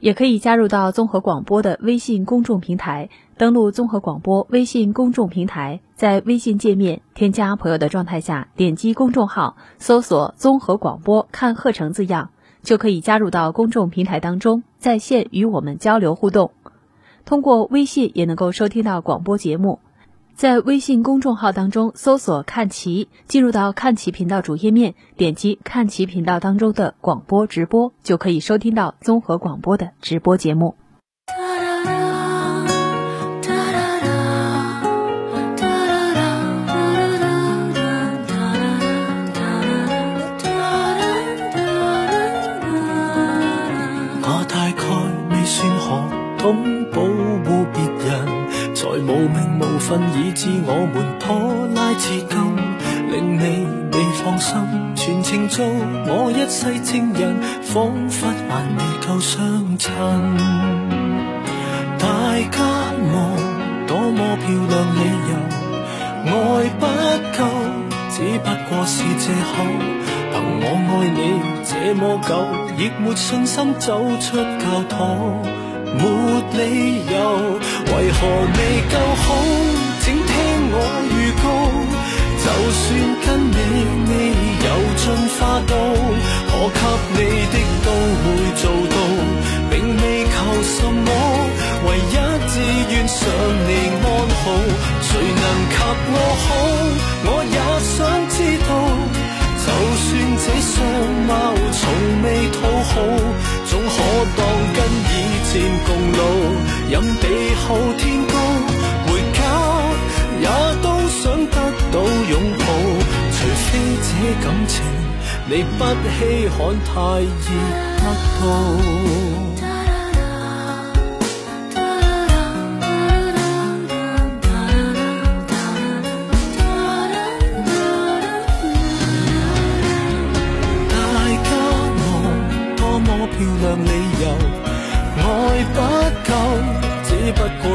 也可以加入到综合广播的微信公众平台，登录综合广播微信公众平台，在微信界面添加朋友的状态下，点击公众号搜索“综合广播看课程”字样，就可以加入到公众平台当中，在线与我们交流互动。通过微信也能够收听到广播节目。在微信公众号当中搜索“看齐”，进入到看齐频道主页面，点击看齐频道当中的广播直播，就可以收听到综合广播的直播节目。我大概未算可懂保护别无名无份，以致我们拖拉至今，令你未放心。全程做我一世情人，仿佛还未够相衬。大家望多么漂亮理由，爱不够，只不过是借口。凭我爱你这么久，亦没信心走出教堂，没理由，为何未够好？请听我预告，就算跟你未有进化到，可给你的都会做到，并未求什么，唯一志愿想你安好，谁能及我好？我也想知道。就算这相貌从未讨好，任地厚天高，回家也都想得到拥抱。除非这感情你不稀罕，太易得到。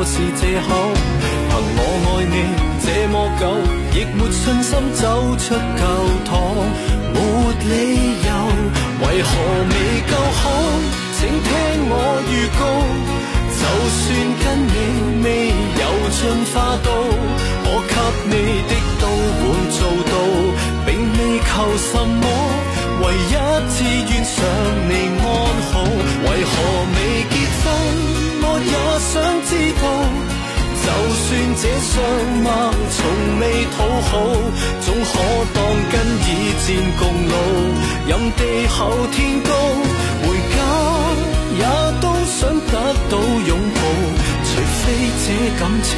是借口。凭我爱你这么久，亦没信心走出教堂，没理由，为何未够好？请听我预告，就算跟你未有进化到，我给你的都会做到，并未求什么。唯一志愿想你安好，为何未这相貌从未讨好，总可当跟以前共老。任地厚天高，回家也都想得到拥抱。除非这感情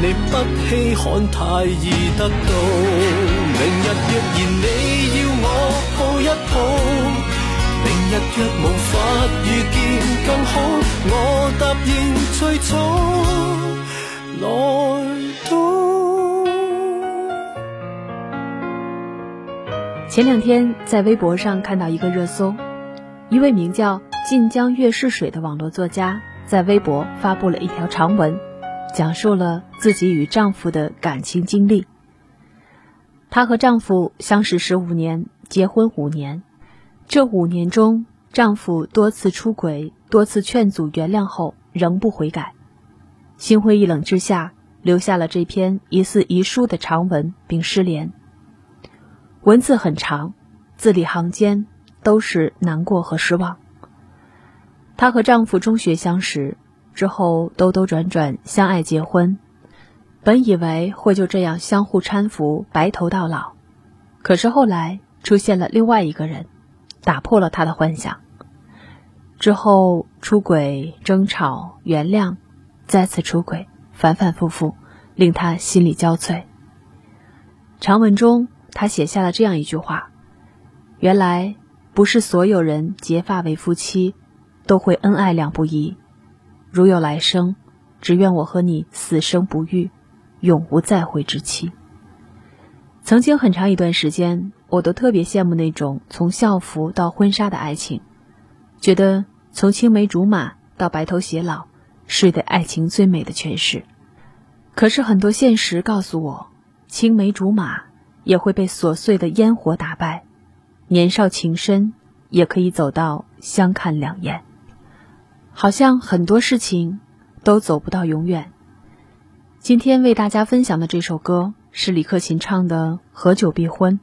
你不稀罕，太易得到。明日若然你要我。抱一抱，明日若无法遇见更好，我答应最早前两天在微博上看到一个热搜，一位名叫“晋江月是水”的网络作家在微博发布了一条长文，讲述了自己与丈夫的感情经历。她和丈夫相识十五年。结婚五年，这五年中，丈夫多次出轨，多次劝阻原谅后，仍不悔改。心灰意冷之下，留下了这篇疑似遗书的长文，并失联。文字很长，字里行间都是难过和失望。她和丈夫中学相识，之后兜兜转转相爱结婚，本以为会就这样相互搀扶白头到老，可是后来出现了另外一个人，打破了他的幻想。之后出轨、争吵、原谅，再次出轨，反反复复，令他心力交瘁。长文中，他写下了这样一句话：“原来。”不是所有人结发为夫妻，都会恩爱两不疑。如有来生，只愿我和你死生不渝，永无再会之期。曾经很长一段时间，我都特别羡慕那种从校服到婚纱的爱情，觉得从青梅竹马到白头偕老，是对爱情最美的诠释。可是很多现实告诉我，青梅竹马也会被琐碎的烟火打败。年少情深，也可以走到相看两厌。好像很多事情都走不到永远。今天为大家分享的这首歌是李克勤唱的《合久必婚》，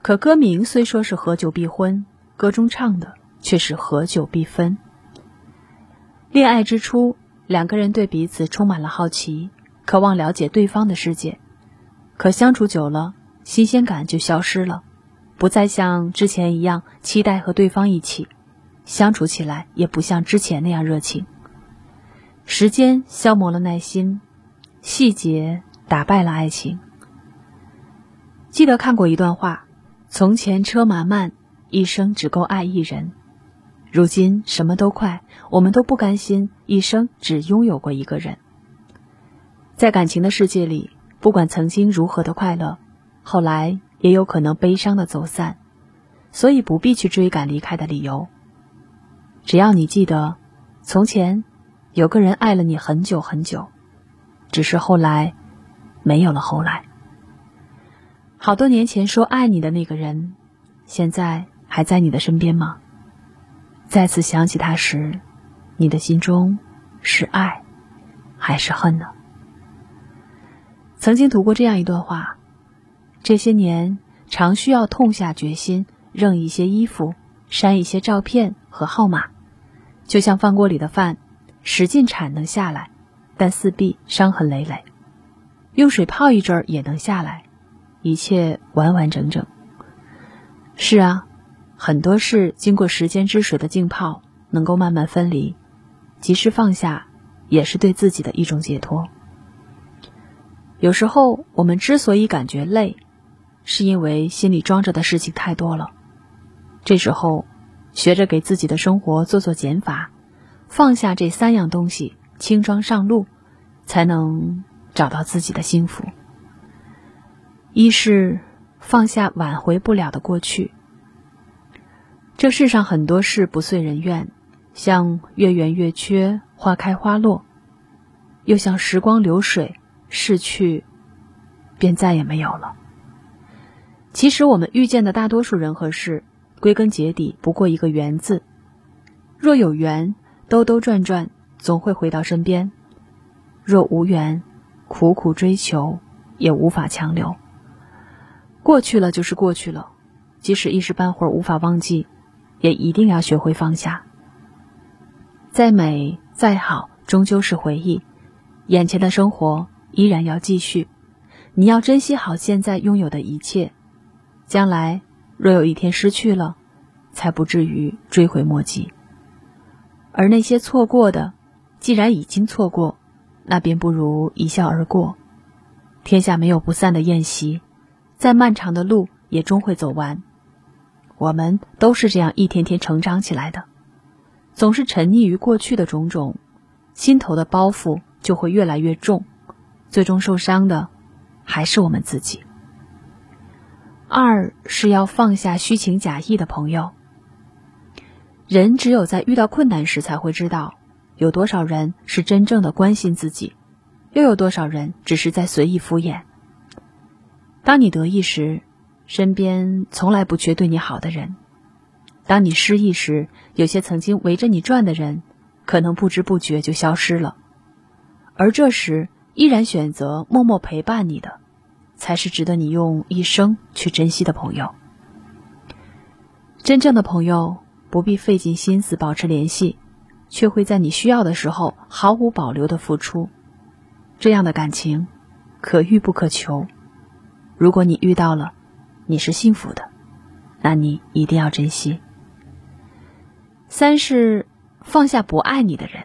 可歌名虽说是“合久必婚”，歌中唱的却是“合久必分”。恋爱之初，两个人对彼此充满了好奇，渴望了解对方的世界。可相处久了，新鲜感就消失了。不再像之前一样期待和对方一起相处起来，也不像之前那样热情。时间消磨了耐心，细节打败了爱情。记得看过一段话：从前车马慢，一生只够爱一人；如今什么都快，我们都不甘心一生只拥有过一个人。在感情的世界里，不管曾经如何的快乐，后来。也有可能悲伤的走散，所以不必去追赶离开的理由。只要你记得，从前有个人爱了你很久很久，只是后来没有了后来。好多年前说爱你的那个人，现在还在你的身边吗？再次想起他时，你的心中是爱还是恨呢？曾经读过这样一段话。这些年，常需要痛下决心，扔一些衣服，删一些照片和号码，就像饭锅里的饭，使劲铲能下来，但四壁伤痕累累；用水泡一阵儿也能下来，一切完完整整。是啊，很多事经过时间之水的浸泡，能够慢慢分离，及时放下，也是对自己的一种解脱。有时候，我们之所以感觉累，是因为心里装着的事情太多了，这时候，学着给自己的生活做做减法，放下这三样东西，轻装上路，才能找到自己的幸福。一是放下挽回不了的过去。这世上很多事不遂人愿，像月圆月缺，花开花落，又像时光流水，逝去，便再也没有了。其实我们遇见的大多数人和事，归根结底不过一个缘字。若有缘，兜兜转转总会回到身边；若无缘，苦苦追求也无法强留。过去了就是过去了，即使一时半会儿无法忘记，也一定要学会放下。再美再好，终究是回忆。眼前的生活依然要继续，你要珍惜好现在拥有的一切。将来若有一天失去了，才不至于追悔莫及。而那些错过的，既然已经错过，那便不如一笑而过。天下没有不散的宴席，再漫长的路也终会走完。我们都是这样一天天成长起来的。总是沉溺于过去的种种，心头的包袱就会越来越重，最终受伤的还是我们自己。二是要放下虚情假意的朋友。人只有在遇到困难时，才会知道有多少人是真正的关心自己，又有多少人只是在随意敷衍。当你得意时，身边从来不缺对你好的人；当你失意时，有些曾经围着你转的人，可能不知不觉就消失了。而这时，依然选择默默陪伴你的。才是值得你用一生去珍惜的朋友。真正的朋友不必费尽心思保持联系，却会在你需要的时候毫无保留的付出。这样的感情，可遇不可求。如果你遇到了，你是幸福的，那你一定要珍惜。三是放下不爱你的人。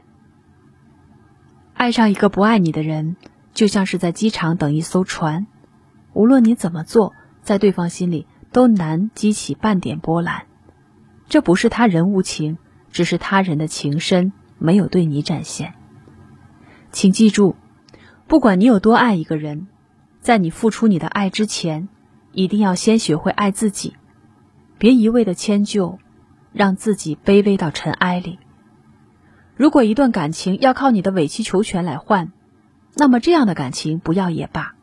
爱上一个不爱你的人，就像是在机场等一艘船，无论你怎么做，在对方心里都难激起半点波澜。这不是他人无情，只是他人的情深没有对你展现。请记住，不管你有多爱一个人，在你付出你的爱之前，一定要先学会爱自己，别一味的迁就，让自己卑微到尘埃里。如果一段感情要靠你的委曲求全来换，那么这样的感情不要也罢。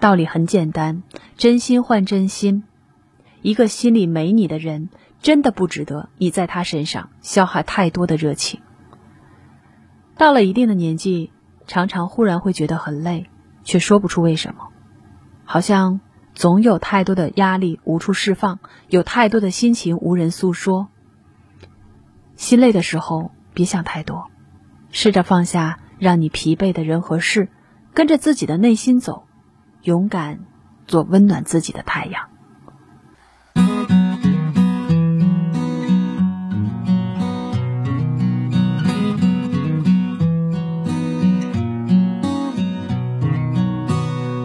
道理很简单，真心换真心。一个心里没你的人，真的不值得你在他身上消耗太多的热情。到了一定的年纪，常常忽然会觉得很累，却说不出为什么，好像总有太多的压力无处释放，有太多的心情无人诉说。心累的时候。别想太多，试着放下让你疲惫的人和事，跟着自己的内心走，勇敢做温暖自己的太阳。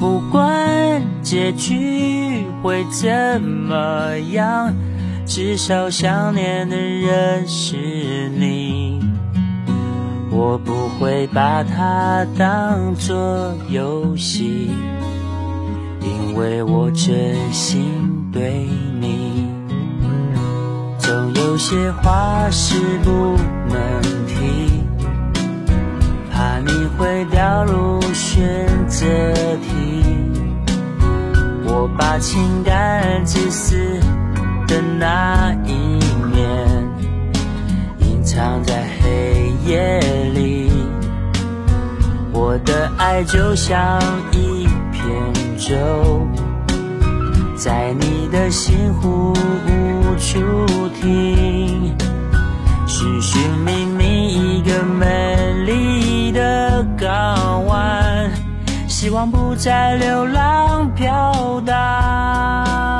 不管结局会怎么样，至少想念的人是你。我不会把它当作游戏，因为我真心对你。总有些话是不能提，怕你会掉入选择题。把情感自私的那一面隐藏在黑夜里。我的爱就像一片舟，在你的心湖无处停，寻寻觅觅一个美丽的港湾，希望不再流浪飘荡。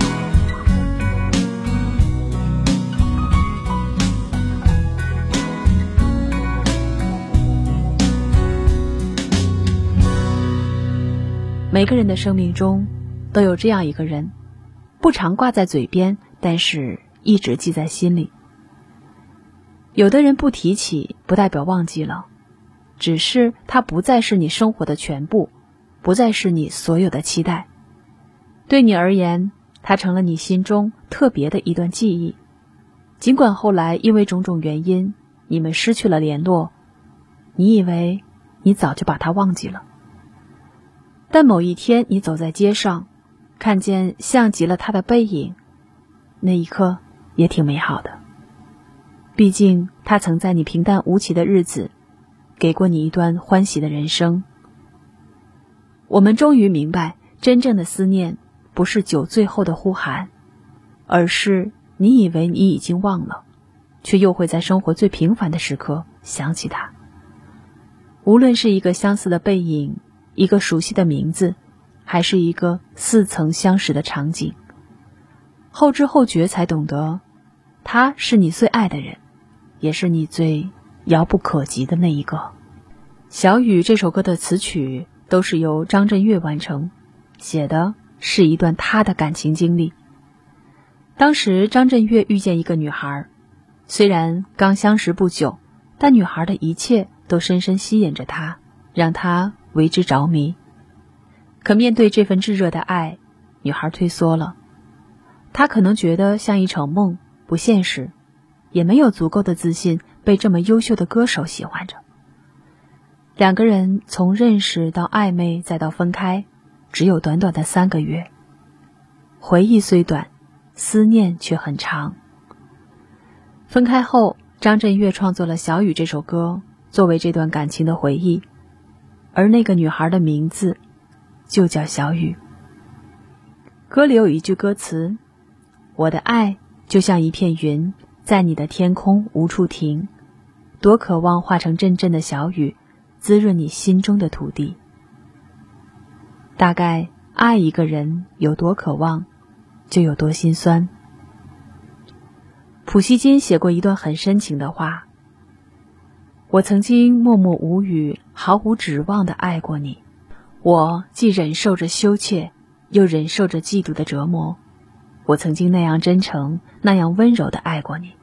每个人的生命中都有这样一个人，不常挂在嘴边，但是一直记在心里。有的人不提起，不代表忘记了，只是他不再是你生活的全部，不再是你所有的期待。对你而言，他成了你心中特别的一段记忆。尽管后来因为种种原因，你们失去了联络，你以为你早就把他忘记了。但某一天，你走在街上，看见像极了他的背影，那一刻也挺美好的。毕竟，他曾在你平淡无奇的日子，给过你一段欢喜的人生。我们终于明白，真正的思念不是酒醉后的呼喊，而是你以为你已经忘了，却又会在生活最平凡的时刻想起他。无论是一个相似的背影。一个熟悉的名字，还是一个似曾相识的场景。后知后觉才懂得，他是你最爱的人，也是你最遥不可及的那一个。小雨这首歌的词曲都是由张震岳完成，写的是一段他的感情经历。当时张震岳遇见一个女孩，虽然刚相识不久，但女孩的一切都深深吸引着他，让他。为之着迷，可面对这份炙热的爱，女孩退缩了。她可能觉得像一场梦，不现实，也没有足够的自信被这么优秀的歌手喜欢着。两个人从认识到暧昧再到分开，只有短短的三个月。回忆虽短，思念却很长。分开后，张震岳创作了《小雨》这首歌，作为这段感情的回忆。而那个女孩的名字，就叫小雨。歌里有一句歌词：“我的爱就像一片云，在你的天空无处停，多渴望化成阵阵的小雨，滋润你心中的土地。”大概爱一个人有多渴望，就有多心酸。普希金写过一段很深情的话。我曾经默默无语、毫无指望的爱过你，我既忍受着羞怯，又忍受着嫉妒的折磨。我曾经那样真诚、那样温柔的爱过你。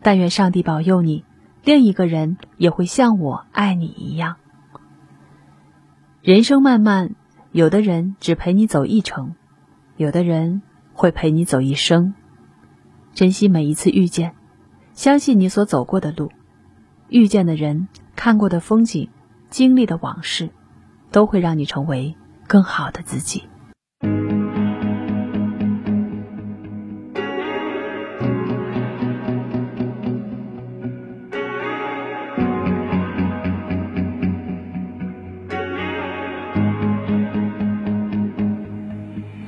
但愿上帝保佑你，另一个人也会像我爱你一样。人生漫漫，有的人只陪你走一程，有的人会陪你走一生。珍惜每一次遇见，相信你所走过的路。遇见的人、看过的风景、经历的往事，都会让你成为更好的自己。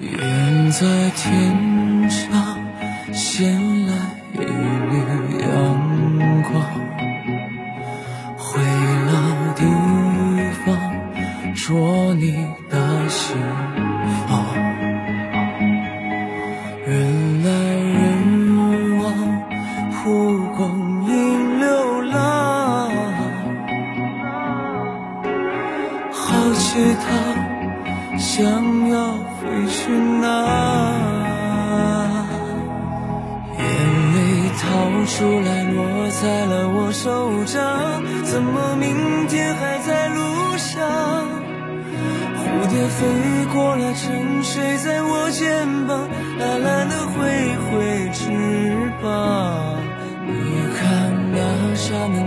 远在天上，衔来一缕阳光。说你的心，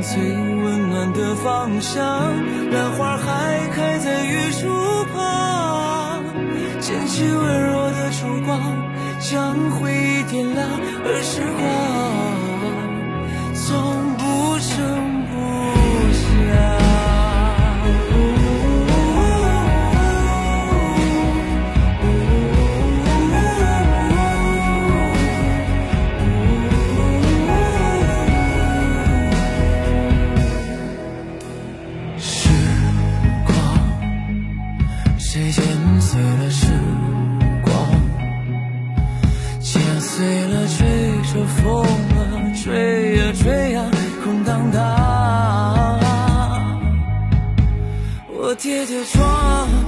最温暖的方向，兰花还开在玉树旁，捡起温柔的烛光，将回忆点亮，而时光。跌跌撞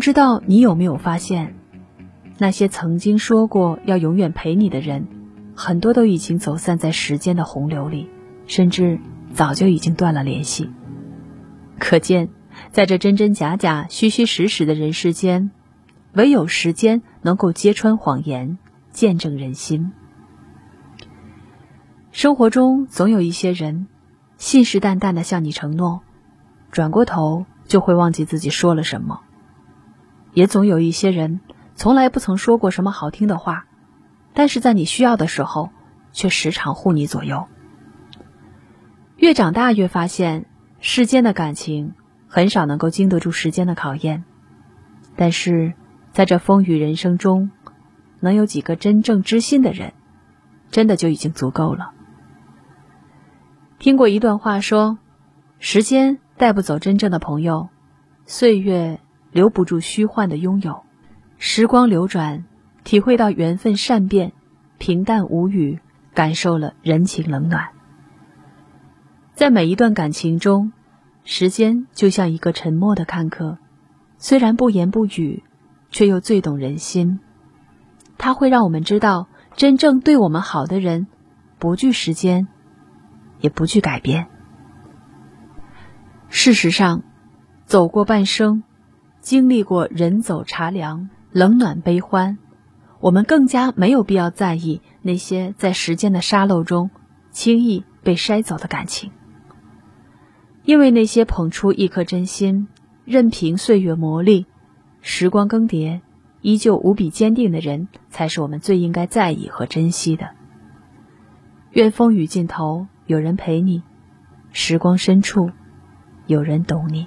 不知道你有没有发现，那些曾经说过要永远陪你的人，很多都已经走散在时间的洪流里，甚至早就已经断了联系。可见，在这真真假假、虚虚实实的人世间，唯有时间能够揭穿谎言，见证人心。生活中总有一些人，信誓旦旦的向你承诺，转过头就会忘记自己说了什么。也总有一些人，从来不曾说过什么好听的话，但是在你需要的时候，却时常护你左右。越长大越发现，世间的感情很少能够经得住时间的考验，但是在这风雨人生中，能有几个真正知心的人，真的就已经足够了。听过一段话说：“时间带不走真正的朋友，岁月。”留不住虚幻的拥有，时光流转，体会到缘分善变，平淡无语，感受了人情冷暖。在每一段感情中，时间就像一个沉默的看客，虽然不言不语，却又最懂人心。它会让我们知道，真正对我们好的人，不惧时间，也不惧改变。事实上，走过半生。经历过人走茶凉、冷暖悲欢，我们更加没有必要在意那些在时间的沙漏中轻易被筛走的感情，因为那些捧出一颗真心、任凭岁月磨砺、时光更迭依旧无比坚定的人，才是我们最应该在意和珍惜的。愿风雨尽头有人陪你，时光深处有人懂你。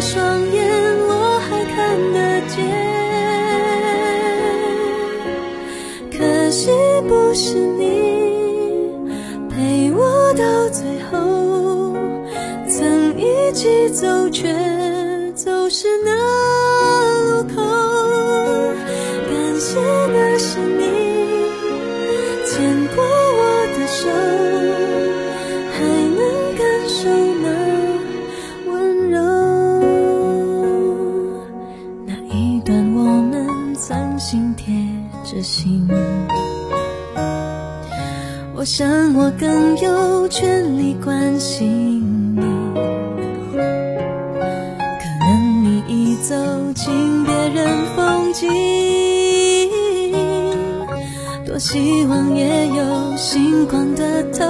双眼我还看得见。可惜不是你陪我到最后曾一起走却更有权利关心你，可能你已走进别人风景，多希望也有星光的投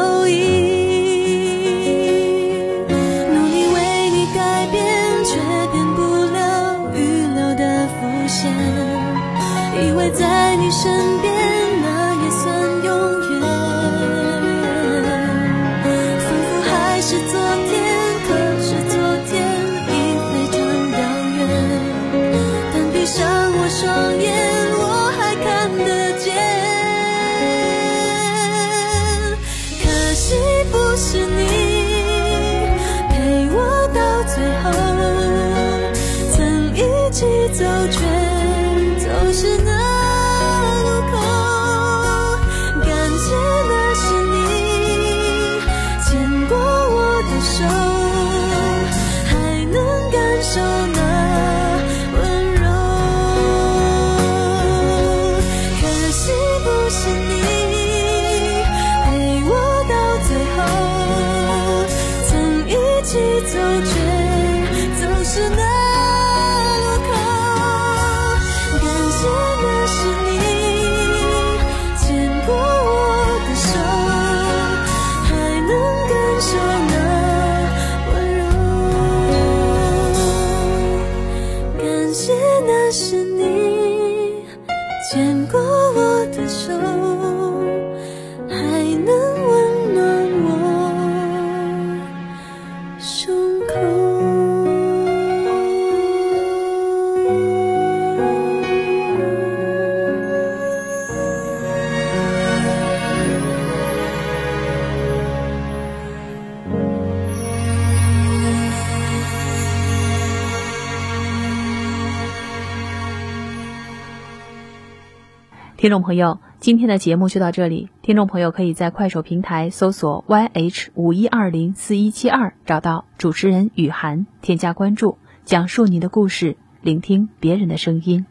听众朋友，今天的节目就到这里。听众朋友可以在快手平台搜索 YH 五一二零四一七二，找到主持人雨涵，添加关注，讲述你的故事，聆听别人的声音。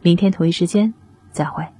明天同一时间再会。